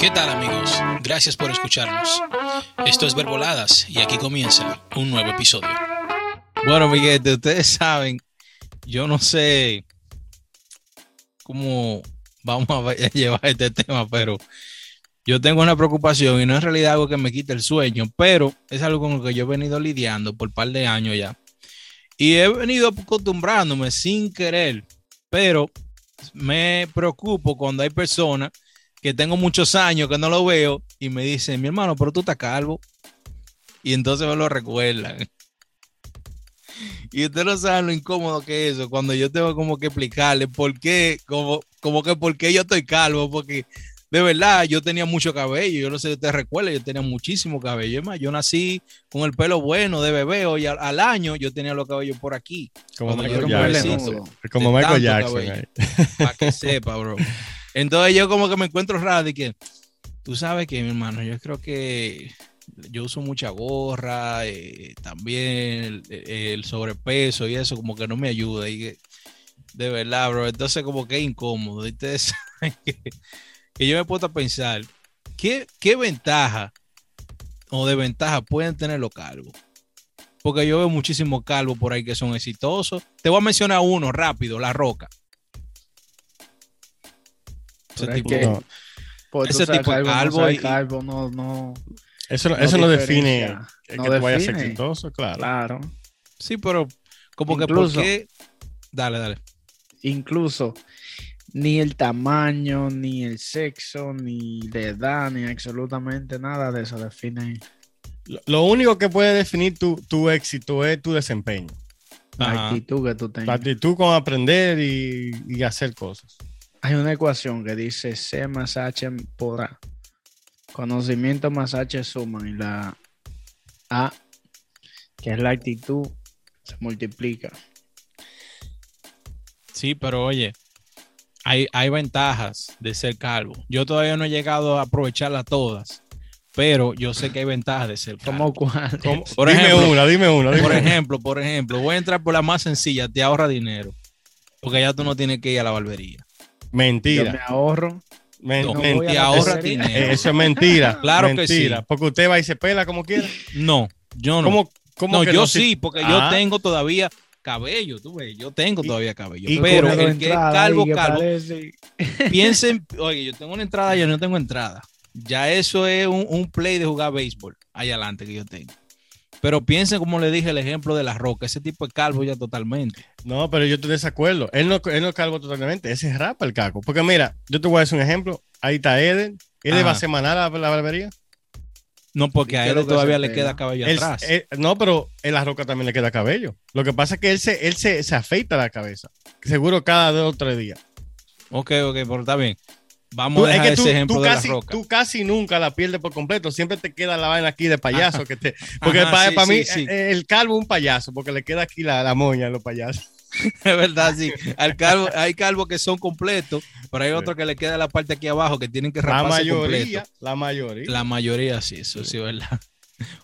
¿Qué tal amigos? Gracias por escucharnos. Esto es Verboladas y aquí comienza un nuevo episodio. Bueno, Miguel, ustedes saben, yo no sé cómo vamos a llevar este tema, pero yo tengo una preocupación y no es realidad algo que me quite el sueño, pero es algo con lo que yo he venido lidiando por un par de años ya. Y he venido acostumbrándome sin querer, pero me preocupo cuando hay personas que tengo muchos años que no lo veo y me dicen, mi hermano, pero tú estás calvo. Y entonces me lo recuerdan. Y ustedes no saben lo incómodo que es eso, cuando yo tengo como que explicarle por qué, como, como que por qué yo estoy calvo, porque de verdad yo tenía mucho cabello, yo no sé si ustedes recuerdan, yo tenía muchísimo cabello. más, yo nací con el pelo bueno de bebé, y al, año yo tenía los cabellos por aquí. Como Michael Jackson. Como Michael Jackson. Para que sepa, bro. Entonces yo como que me encuentro raro y que, tú sabes que, mi hermano, yo creo que yo uso mucha gorra, eh, también el, sobrepeso y eso como que no me ayuda. Y que, de verdad, bro, entonces como que es incómodo. Y ustedes saben que, yo me puedo a pensar, ¿qué, ¿qué ventaja o desventaja pueden tener los calvos? Porque yo veo muchísimos calvos por ahí que son exitosos. Te voy a mencionar uno rápido, La Roca. Ese tipo, no. Pues ese tipo calvo, calvo, y... calvo no, no, eso, no, eso no define que tú vayas a ser exitoso, claro. Claro. Sí, pero como incluso, que por qué. Dale, dale. Incluso ni el tamaño, ni el sexo, ni la edad, ni absolutamente nada de eso define. Lo, único que puede definir tu, tu éxito es tu desempeño. La actitud que tú tengas. La actitud con aprender y, y hacer cosas. Hay una ecuación que dice C más H por A. Conocimiento más H suman y la A, que es la actitud, se multiplica. Sí, pero oye, hay, hay ventajas de ser calvo. Yo todavía no he llegado a aprovecharlas todas, pero yo sé que hay ventajas de ser calvo. ¿Cómo cuál? Por dime una, dime una. por ejemplo, por ejemplo, voy a entrar por la más sencilla, te ahorra dinero, porque ya tú no tienes que ir a la barbería. Mentira. Yo me ahorro. mentira. ahorra dinero. Eso es mentira. claro que sí. Porque usted va y se pela como quiera. No, yo no. ¿Cómo, no, yo sí, porque yo ah. tengo todavía cabello, tú ves, yo tengo todavía cabello. pero el que es calvo, calvo, piensen, oye, yo tengo una entrada, yo no tengo entrada. Ya eso es un, un play de jugar béisbol ahí adelante que yo tengo. Pero piensen, como le dije, el ejemplo de la roca. Ese tipo es calvo ya totalmente. No, pero yo estoy de desacuerdo. Él no, él no es calvo totalmente. Ese es rapa el caco. Porque mira, yo te voy a decir un ejemplo. Ahí está Eden. ¿Eden va a semanal a la barbería? No, porque a él todavía le queda cabello atrás. no, pero en la roca también le queda cabello. Lo que pasa es que él se, él se, se afeita la cabeza. Seguro cada dos o tres días. Ok, ok, pero está bien. Vamos a dejar ese ejemplo de casi, la roca. Tú casi nunca la pierdes por completo. Siempre te queda la vaina aquí de payaso. Que te, porque para, mí eh, el calvo es un payaso, porque le queda aquí la, la moña a los payasos. es verdad, sí. Al calvo, hay calvos que son completos, pero hay otros que le queda la parte aquí abajo que tienen que raparse La mayoría, la mayoría. La mayoría, sí, eso sí, es verdad.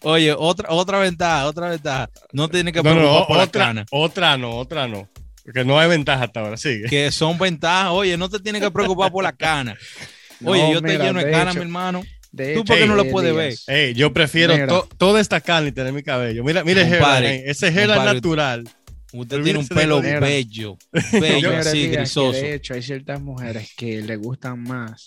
Oye, otra, otra ventaja, otra ventaja. No tiene que preocupar por otra. Otra no, otra no. Porque no hay ventaja hasta ahora, sigue. Que son ventajas. Oye, no te tienes que preocupar por la cana. Oye, yo te lleno de, cana, mi hermano. ¿Tú por qué no lo puedes ver? yo prefiero toda esta cana y tener mi cabello. Mira, mire ese gel natural. Usted tiene un pelo bello, bello, así, grisoso. De hecho, hay ciertas mujeres que le gustan más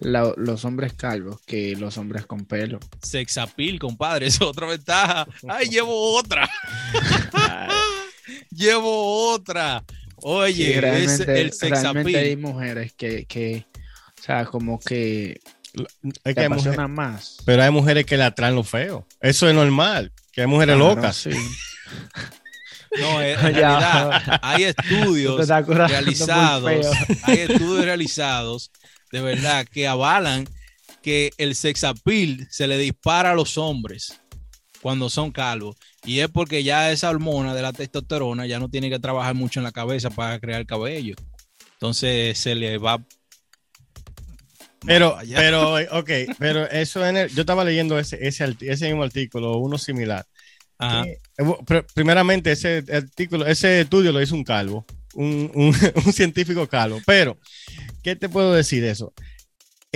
los hombres calvos que los hombres con pelo. Sexapil, compadre, es otra ventaja. Ay, llevo otra. llevo otra. Oye, realmente, el realmente hay mujeres que, que, o sea, como que hay que mujeres, más. Pero hay mujeres que le atraen lo feo. Eso es normal. Que hay mujeres locas. Sí. No, en realidad hay estudios realizados, hay estudios realizados de verdad que avalan que el sexapil se le dispara a los hombres cuando son calvos. Y es porque ya esa hormona de la testosterona ya no tiene que trabajar mucho en la cabeza para crear cabello. Entonces se le va. Pero, pero, ok, pero eso en el, yo estaba leyendo ese, ese, ese mismo artículo, uno similar. Eh, primeramente, ese artículo, ese estudio lo hizo un calvo, un, un, un científico calvo. Pero, ¿qué te puedo decir de eso?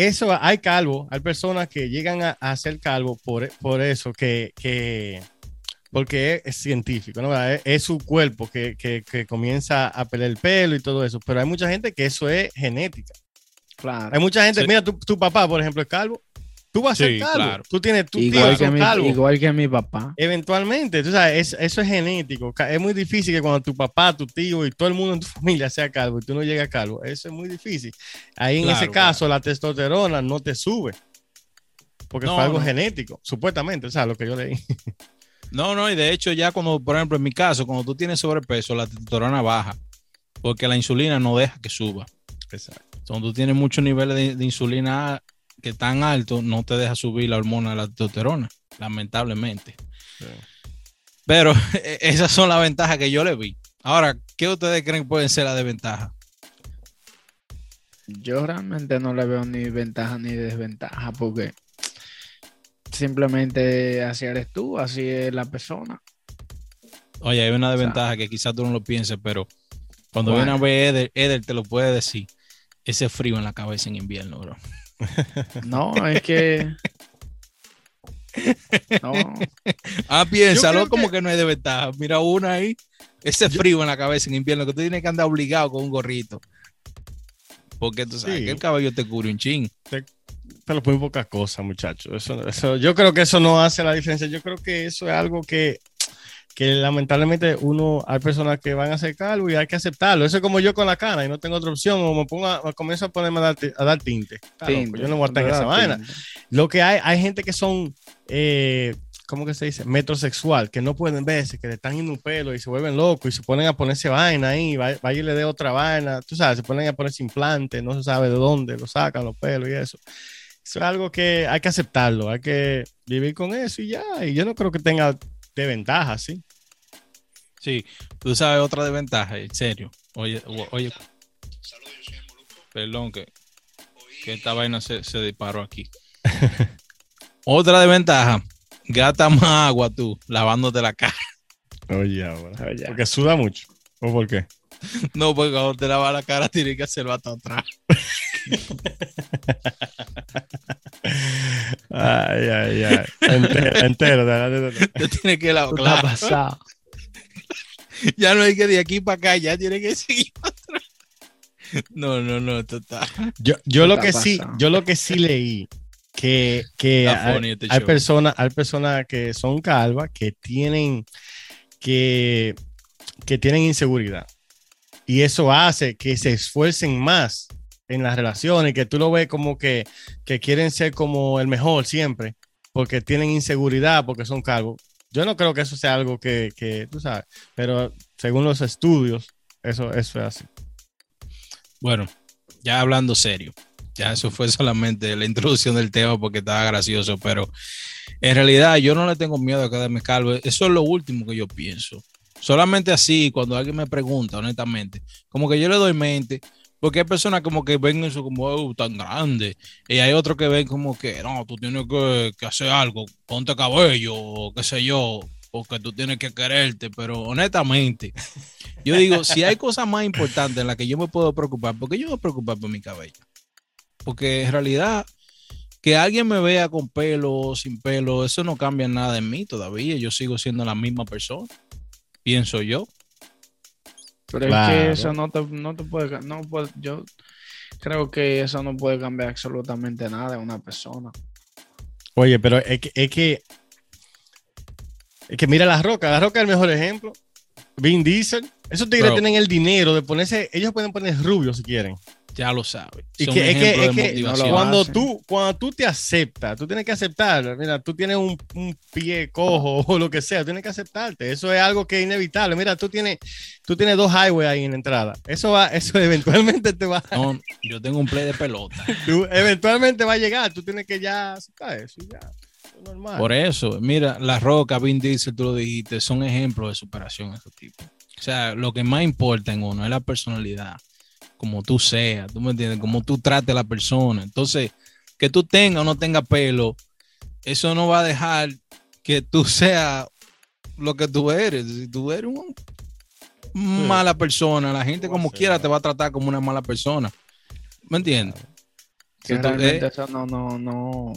Eso hay calvo, hay personas que llegan a, a ser calvo por, por eso, que, que porque es, científico, ¿no? Es, su cuerpo que, que, que, comienza a pelear el pelo y todo eso, pero hay mucha gente que eso es genética. Claro. Hay mucha gente, mira, tu, tu, papá, por ejemplo, es calvo. Tú vas a ser calvo. Claro. Tú tienes tu igual tío, que mi, calvo. Igual que mi papá. Eventualmente, tú sabes, eso es genético. Es muy difícil que cuando tu papá, tu tío y todo el mundo en tu familia sea calvo y tú no llegas a calvo. Eso es muy difícil. Ahí en ese caso, la testosterona no te sube. Porque no, fue algo no. genético, supuestamente, o sea, lo que yo leí. No, no, y de hecho ya cuando, por ejemplo, en mi caso, cuando tú tienes sobrepeso, la testosterona baja, porque la insulina no deja que suba. Exacto. Cuando tú tienes muchos niveles de, de insulina que tan alto, no te deja subir la hormona de la testosterona, lamentablemente. Sí. Pero esas son las ventajas que yo le vi. Ahora, ¿qué ustedes creen que pueden ser las desventajas? Yo realmente no le veo ni ventaja ni desventaja porque simplemente así eres tú, así es la persona. Oye, hay una desventaja o sea, que quizás tú no lo pienses, pero cuando bueno. viene a ver Eder, Eder te lo puede decir. Ese frío en la cabeza en invierno, bro. No, es que. No. Ah, piénsalo como que... que... no hay desventaja. Mira una ahí, ese frío Yo... en la cabeza en invierno, que tú tienes que andar obligado con un gorrito. Porque tú sabes sí. que el cabello te cubre un chin. Te, pero muy pocas cosas, muchachos. Eso, eso, yo creo que eso no hace la diferencia. Yo creo que eso es algo que, que lamentablemente uno, hay personas que van a hacer calvo y hay que aceptarlo. Eso es como yo con la cara y no tengo otra opción, o me pongo a, me comienzo a ponerme a dar, a dar tinte. Claro, tinte. Yo no voy a estar en esa vaina. Lo que hay, hay gente que son, eh, ¿cómo que se dice? Metrosexual, que no pueden verse, que le están yendo un pelo y se vuelven locos y se ponen a ponerse vaina ahí, vaya y le dé otra vaina, tú sabes, se ponen a ponerse implantes, no se sabe de dónde lo sacan los pelos y eso. Eso es algo que hay que aceptarlo, hay que vivir con eso y ya. Y yo no creo que tenga de ventaja, ¿sí? Sí, tú sabes otra desventaja, en serio. Oye, oye. Perdón, que, que esta vaina se, se disparó aquí. otra desventaja, gata más agua tú, lavándote la cara. Oye, ahora. Oye. Porque suda mucho. ¿O por qué? No, porque cuando te lavas la cara tienes que hacerlo hasta atrás. ay, ay, ay. Entero, entero. Te tienes que. Claro. pasado. Ya no hay que de aquí para acá, ya tiene que seguir atrás. No, no, no, total. Yo, yo lo que sí, yo lo que sí leí que, que hay, este hay personas, hay personas que son calvas que tienen que, que tienen inseguridad. Y eso hace que se esfuercen más en las relaciones, que tú lo ves como que, que quieren ser como el mejor siempre, porque tienen inseguridad, porque son calvos. Yo no creo que eso sea algo que, que tú sabes, pero según los estudios, eso, eso es así. Bueno, ya hablando serio, ya eso fue solamente la introducción del tema porque estaba gracioso, pero en realidad yo no le tengo miedo a quedarme calvo. Eso es lo último que yo pienso. Solamente así, cuando alguien me pregunta, honestamente, como que yo le doy mente, porque hay personas como que ven eso como oh, tan grande, y hay otros que ven como que no, tú tienes que, hacer algo, ponte cabello, o qué sé yo, porque tú tienes que quererte, pero honestamente, yo digo, si hay cosas más importantes en las que yo me puedo preocupar, porque yo me preocupar por mi cabello? Porque en realidad, que alguien me vea con pelo o sin pelo, eso no cambia nada en mí todavía, yo sigo siendo la misma persona pienso yo. Pero claro. es que eso no te, no te puede, no puede, yo creo que eso no puede cambiar absolutamente nada en una persona. Oye, pero es que, es que, es que mira la roca, la roca es el mejor ejemplo. Vin Diesel, esos tigres Bro. tienen el dinero de ponerse, ellos pueden poner rubio si quieren. Ya lo sabes. Y que, es que, es que no cuando, tú, cuando tú te aceptas, tú tienes que aceptar. Mira, tú tienes un, un, pie cojo o lo que sea, tienes que aceptarte. Eso es algo que es inevitable. Mira, tú tienes, tú tienes dos highways ahí en la entrada. Eso va, eso eventualmente te va. No, yo tengo un play de pelota. tú, eventualmente va a llegar. Tú tienes que ya aceptar eso. Ya. Normal. Por eso, mira, La Roca, Vin Diesel, tú lo dijiste, son ejemplos de superación esos tipos. O sea, lo que más importa en uno es la personalidad como tú seas, ¿tú me entiendes? Como tú trates a la persona. Entonces, que tú tengas o no tengas pelo, eso no va a dejar que tú seas lo que tú eres. Si tú eres una mala persona, la gente como quiera te va a tratar como una mala persona. ¿Me entiendes? Que Si tú- eh, eso no, no, no.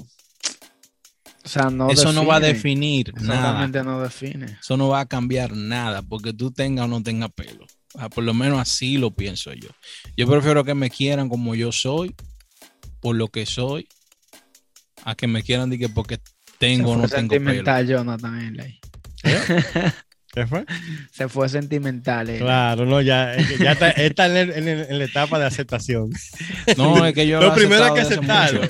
O sea, no eso no va a definir nada. no define. Eso no va a cambiar nada porque tú tengas o no tengas pelo. Ah, por lo menos así lo pienso yo. Yo prefiero que me quieran como yo soy, por lo que soy, a que me quieran de que porque tengo o no tengo pelo. sentimental Jonathan Henley. ¿Qué fue? Se fue sentimental. él. Claro, no, ya, es ya está, está en, el- en el- en la etapa de aceptación. No, es que yo Lo primero hay que aceptarlo.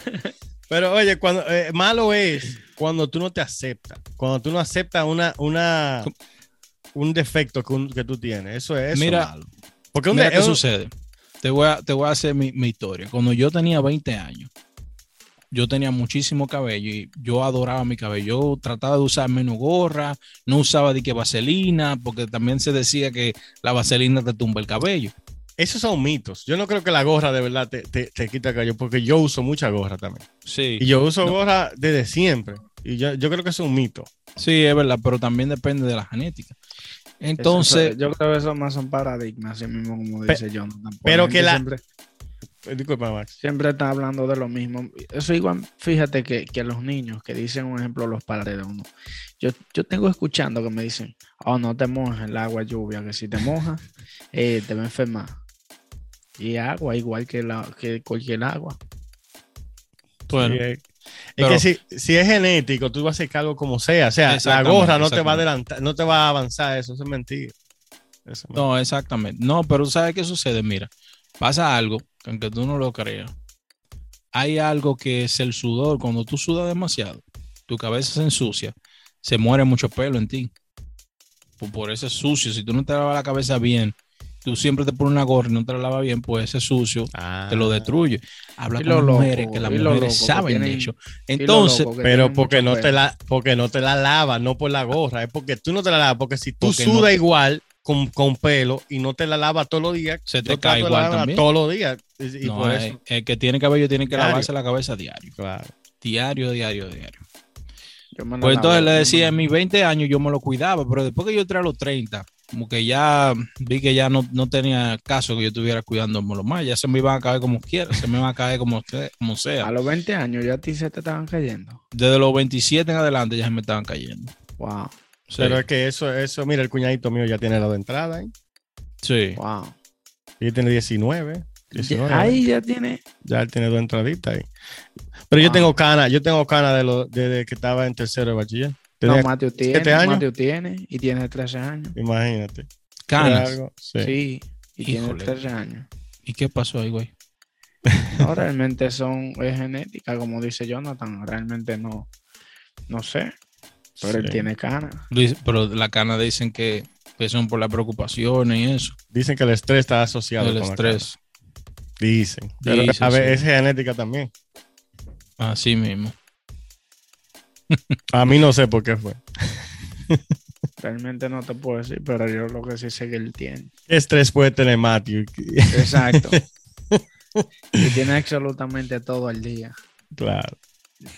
Pero oye, cuando eh, malo es cuando tú no te aceptas, cuando tú no aceptas una, una, un defecto que, un- que tú tienes. Eso es eso Mira, malo. Porque un Mira qué sucede. Te voy, a, te voy a hacer mi, mi historia. Cuando yo tenía 20 años, yo tenía muchísimo cabello y yo adoraba mi cabello. Yo trataba de usar menos gorra, no usaba de que vaselina, porque también se decía que la vaselina te tumba el cabello. esos son mitos. Yo no creo que la gorra de verdad te, te, te quita el cabello, porque yo uso mucha gorra también. Sí. Y yo uso No. gorra desde siempre. Y yo, yo creo que es un mito. Sí, es verdad, pero también depende de la genética. Entonces, eso- yo creo que eso más son paradigmas, así mismo como Pe- dice. Porque pero que la- Siempre, Eh, Disculpa, Max. siempre está hablando de lo mismo. Eso igual, fíjate que, que los niños que dicen, un ejemplo, los padres de uno. Yo, yo tengo escuchando que me dicen, oh, no te mojes el agua lluvia, que si te mojas, eh, te va a enfermar. Y agua, igual que, la, que cualquier agua. bueno, Sí, es- es que si, si es genético, tú vas a hacer cargo como sea. O sea, la gorra no te va a adelantar, no te va a avanzar. Eso es mentira. Eso es mentira. no, exactamente. No, pero ¿sabes qué sucede? Mira, pasa algo, que aunque tú no lo creas, hay algo que es el sudor. Cuando tú sudas demasiado, tu cabeza se ensucia, se muere mucho pelo en ti. Por, por ese sucio, si tú no te lavas la cabeza bien, tú siempre te pones una gorra y no te la lavas bien, pues ese sucio Ah. te lo destruye. Habla Y con las mujeres, que las mujeres loco, saben de tienen- eso. Entonces, loco Pero porque no, te la, porque no te la lavas, no por la gorra, es porque tú no te la lavas, porque si tú Porque no sudas te- igual con, con pelo y no te la lavas todos los días, Se te cae igual también. todos los días. Y, y no, por es- eso, el que tiene cabello tiene que Diario. lavarse la cabeza diario. claro. Diario, diario, diario. Yo me Pues entonces le decía, en mis 20 años yo me lo cuidaba, pero después que yo entré a los 30, como que ya vi que ya no, no tenía caso que yo estuviera cuidándomelo más, ya se me iban a caer como quiera, se me iban a caer como, como A sea. los 20 años ya a ti se te estaban cayendo. Desde los 27 en adelante ya se me estaban cayendo. Wow, Sí, Pero es que eso, eso, mira, el cuñadito mío ya tiene la de entrada, ¿eh? sí. wow. Y tiene 19. 19 Ahí ya tiene. Ya él tiene dos entraditas ahí. Pero yo tengo cana, yo tengo cana de lo, desde que estaba en tercero de bachiller. Tenía- No, Mateo tiene. siete años. Mateo tiene y tiene 13 años. imagínate. Canas. Algo, sí. Sí, y tiene Híjole. 13 años. ¿Y qué pasó ahí, güey? No, realmente son, es genética, como dice Jonathan. Realmente no, no sé. Pero él tiene cara. Luis, Pero la cana dicen que, que son por las preocupaciones y eso, Dicen que el estrés está asociado el con la estrés. cana. Dicen. Pero Dicen, a ver, sí. es genética también. Así mismo. A mí no sé por qué fue. Realmente no te puedo decir, pero yo lo que sí sé que él tiene. ¿Qué estrés puede tener Matthew? Exacto. y tiene absolutamente todo al día. claro.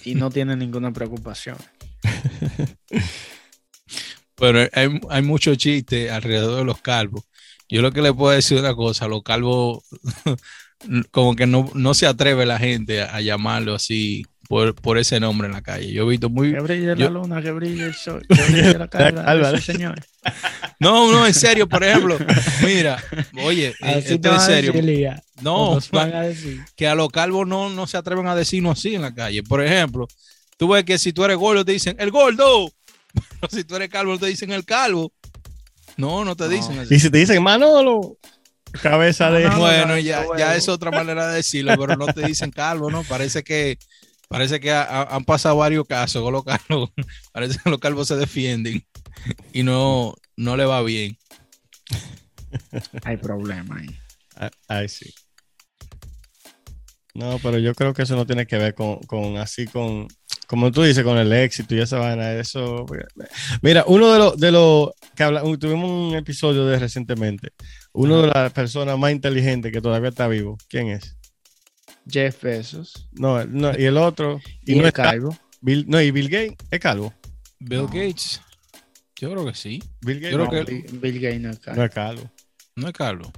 Y no tiene ninguna preocupación. Pero hay, hay mucho chiste alrededor de los calvos. Yo lo que le puedo decir una cosa, los calvos, como que no, no se atreve la gente a, a llamarlo así por, por ese nombre en la calle. Yo he visto muy... Que brille yo- la luna, que brille el sol, que brille la cara señor. No, no, en serio, por ejemplo, mira, oye, eh, Así esto a serio. No, Nos van a decir. que a los calvos no, no se atreven a decirnos así en la calle. Por ejemplo, tú ves que si tú eres gordo te dicen, el gordo. Pero si tú eres calvo te dicen, el calvo. No, no te No. dicen así. Y si te dicen Manolo, cabeza de. No, no, Bueno, no, ya, no, ya es otra manera de decirlo, pero no te dicen calvo, ¿no? Parece que, parece que ha- ha- han pasado varios casos con los calvos. Parece que los calvos se defienden y no, no le va bien. Hay problema ahí. Ah, Ay, sí. No, pero yo creo que eso no tiene que ver con, con así, con, como tú dices, con el éxito y esa vaina. Eso. Mira, uno de los, de los que habla, tuvimos un episodio de recientemente. Uno de las personas más inteligentes que todavía está vivo. ¿Quién es? Jeff Bezos. No, no y el otro. Y, Y, no el es calvo. Bill, no, y Bill Gates es calvo. Bill No. Gates, yo creo que sí. Bill Gates Yo no, creo que- Bill, Bill Gates no es calvo. no es calvo. No es calvo.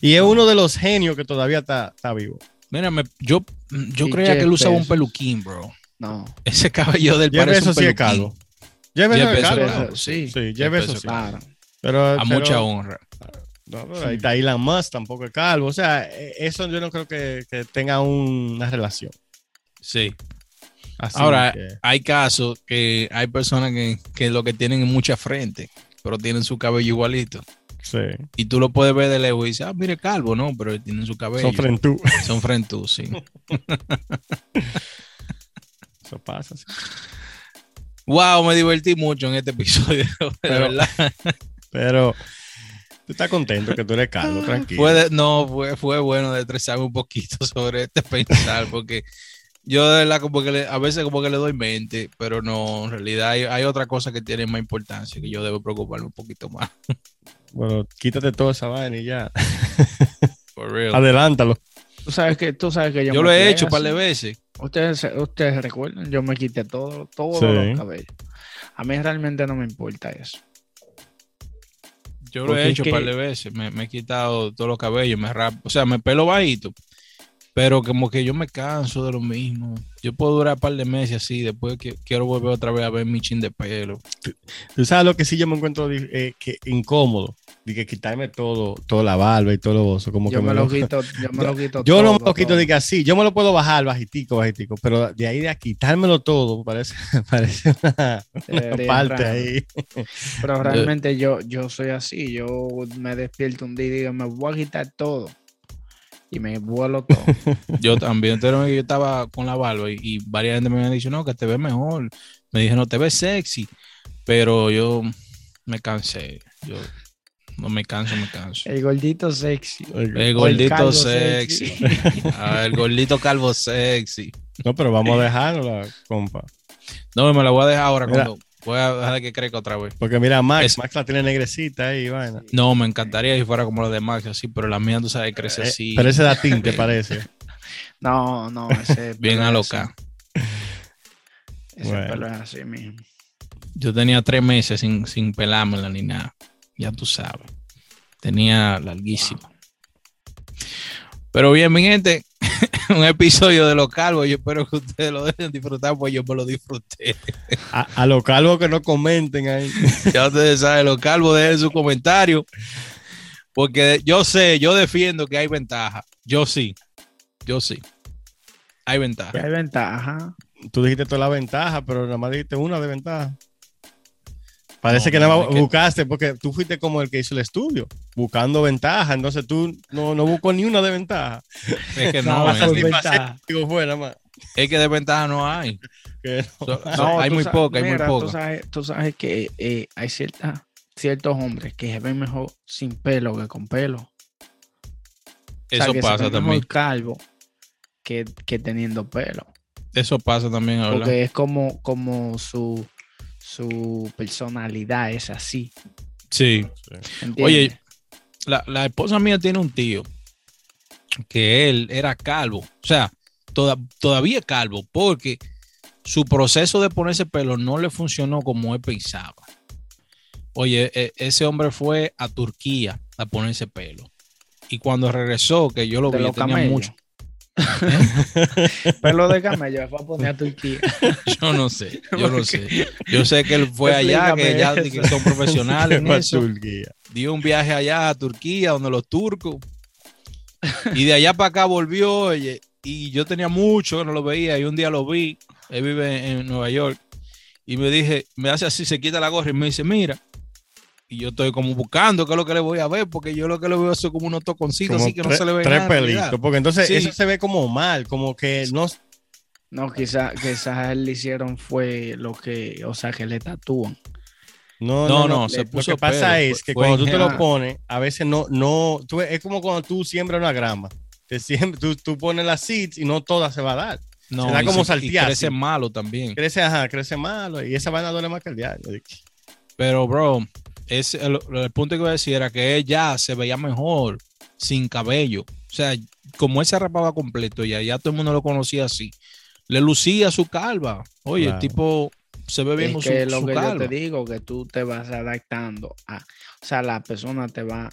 Y es uno de los genios que todavía está, está vivo. Mira, me- yo, yo creía que él usaba un peluquín, bro. No, Ese cabello del Jeff Bezos sí es calvo. Jeff Bezos Bezos, calvo, Bezos, sí. Sí, Jeff Jeff Bezos Bezos, sí. claro. Pero, A pero- mucha honra. No, pero ahí está Elon Musk, tampoco es calvo. O sea, eh, eso yo no creo que, que tenga un- una relación. Sí. Así Ahora, que- hay casos que hay personas que, que lo que tienen es mucha frente, pero tienen su cabello igualito. sí, Y tú lo puedes ver de lejos y dices, ah, mire, calvo, no, pero tienen su cabello. son frentú. Son frentú, sí. Eso pasa. sí. wow, me divertí mucho en este episodio, de Pero- verdad. Pero tú estás contento que tú eres calvo, tranquilo. Fue de- no, fue, fue bueno estresarme un poquito sobre este pensar, porque yo de verdad como que le- a veces como que le doy mente, pero no, en realidad hay, hay otra cosa que tiene más importancia que yo debo preocuparme un poquito más. Bueno, quítate toda esa vaina y ya. For real. Adelántalo. Tú sabes que, tú sabes que yo, Yo me lo he hecho un par de veces. Ustedes, ustedes recuerdan, yo me quité todo, todos Sí. los cabellos. A mí realmente no me importa eso. Yo lo he hecho un par que- de veces. Me, me he quitado todos los cabellos, me rapo. O sea, me pelo bajito. Pero como que yo me canso de lo mismo. Yo puedo durar un par de meses así. Después que quiero volver otra vez a ver mi chin de pelo. Tú sabes lo que sí yo me encuentro eh, que incómodo. De que quitarme todo, toda la barba y todo lo oso. Como Yo que me lo lo- quito, yo me lo quito Yo no me todo, lo quito todo. de que así. Yo me lo puedo bajar bajitico, bajitico. Pero de ahí de a quitármelo todo, parece, parece una, una Debería parte raro. ahí. Pero realmente yo, yo soy así. Yo me despierto un día y digo, me voy a quitar todo. Y me vuelo todo. Yo también. Yo estaba con la barba y, y varias gente me han dicho, no, que te ves mejor. Me dije, no, te ves sexy. Pero yo me cansé. Yo no me canso, me canso. El gordito sexy. El gordito sexy. Ah, el gordito calvo sexy. No, pero vamos a dejarlo, compa. No, me la voy a dejar ahora Mira. cuando voy a dejar que crezca otra vez. Porque mira, Max, Es- Max la tiene negrecita ahí, vaina. No, me encantaría si fuera como la de Max, así, pero la mía, tú sabes, crece Eh, así. Pero ese da tinte, parece. No, no, ese Bien pelo es aloca. así. Ese Bueno. pelo es así mismo. Yo tenía tres meses sin, sin pelármela ni nada. Ya tú sabes. Tenía larguísimo. Pero bien, mi gente, un episodio de Los Calvos. Yo espero que ustedes lo dejen disfrutar, pues yo me lo disfruté. A, a los calvos que no comenten ahí. ya ustedes saben, Los Calvos, dejen su comentario. Porque yo sé, yo defiendo que hay ventaja. Yo sí. Yo sí. Hay ventaja. hay ventaja. Tú dijiste toda la ventaja, pero nada más dijiste una de ventaja. Parece No, que nada no, más que- buscaste, porque tú fuiste como el que hizo el estudio, buscando ventaja. Entonces tú no, no buscó ni una de ventaja. Es que no, es, por que- ventaja. Digo, fue nada más. es que de ventaja no hay. Que no. So- so- No, hay muy sa- poca, hay muy Tú poca. sabes, tú sabes que eh, hay cierta, ciertos hombres que se ven mejor sin pelo que con pelo. O sea, Eso se pasa ven también. mejor calvo que, que teniendo pelo. Eso pasa también, ¿verdad? Porque es como, como su, su personalidad es así. Sí. ¿entiendes? Oye, la, la esposa mía tiene un tío que él era calvo. O sea, toda- todavía calvo porque su proceso de ponerse pelo no le funcionó como él pensaba. Oye, e- ese hombre fue a Turquía a ponerse pelo. Y cuando regresó, que yo lo De vi, tenía camellos. mucho. pelo de camello fue a poner a Turquía. Yo no sé, yo no sé. Yo sé que él fue allá, que ya que son profesionales en Pa' eso. Turquía. dio un viaje allá a Turquía, donde los turcos. Y de allá para acá volvió, oye, y yo tenía mucho que no lo veía, y un día lo vi, él vive en Nueva York, y me dije, me hace así, se quita la gorra y me dice, mira, y yo estoy como buscando qué es lo que le voy a ver, porque yo lo que le veo es como unos toconcitos, Como así que no se le ve tres nada, pelitos. Porque entonces Sí. eso se ve como mal, como que no. No, quizás quizás él le hicieron fue lo que, o sea, que le tatúan. No, No, no, no, no. se Lo puso que pasa pelo, es que fue cuando tú te lo pones, a veces no, no, tú- es como cuando tú siembras una grama. Te siembra- tú, tú pones las seeds y no toda se va a dar. No, se da como saltear, crece malo también. Crece, ajá, crece malo y esa vaina duele más que el diario. Pero, bro, es el, el punto que iba a decir era que él ya se veía mejor sin cabello. O sea, como él se rapaba completo ya, ya todo el mundo lo conocía así. Le lucía su calva. Oye, Claro. el tipo se ve bien Es con que su, lo su que yo te digo, que tú te vas adaptando a, o sea, la persona te va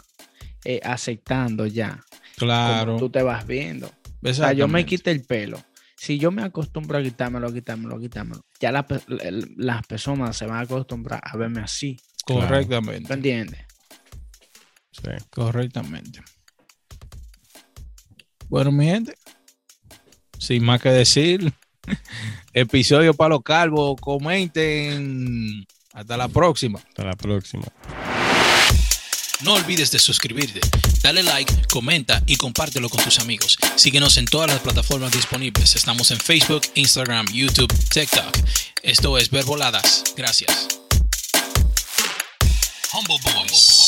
eh, aceptando ya, Claro. como tú te vas viendo. O sea, yo me quité el pelo. Si yo me acostumbro a quitármelo, quitármelo, quitármelo, ya las personas se van a acostumbrar a verme así. Correctamente. ¿Tú entiendes? Sí. Correctamente. Bueno, mi gente, sin más que decir, episodio para los calvos, comenten. Hasta la próxima. Hasta la próxima. No olvides de suscribirte, dale like, comenta y compártelo con tus amigos. Síguenos en todas las plataformas disponibles. Estamos en Facebook, Instagram, YouTube, TikTok. Esto es Verboladas. Gracias. Humble Boys. Humble Boys.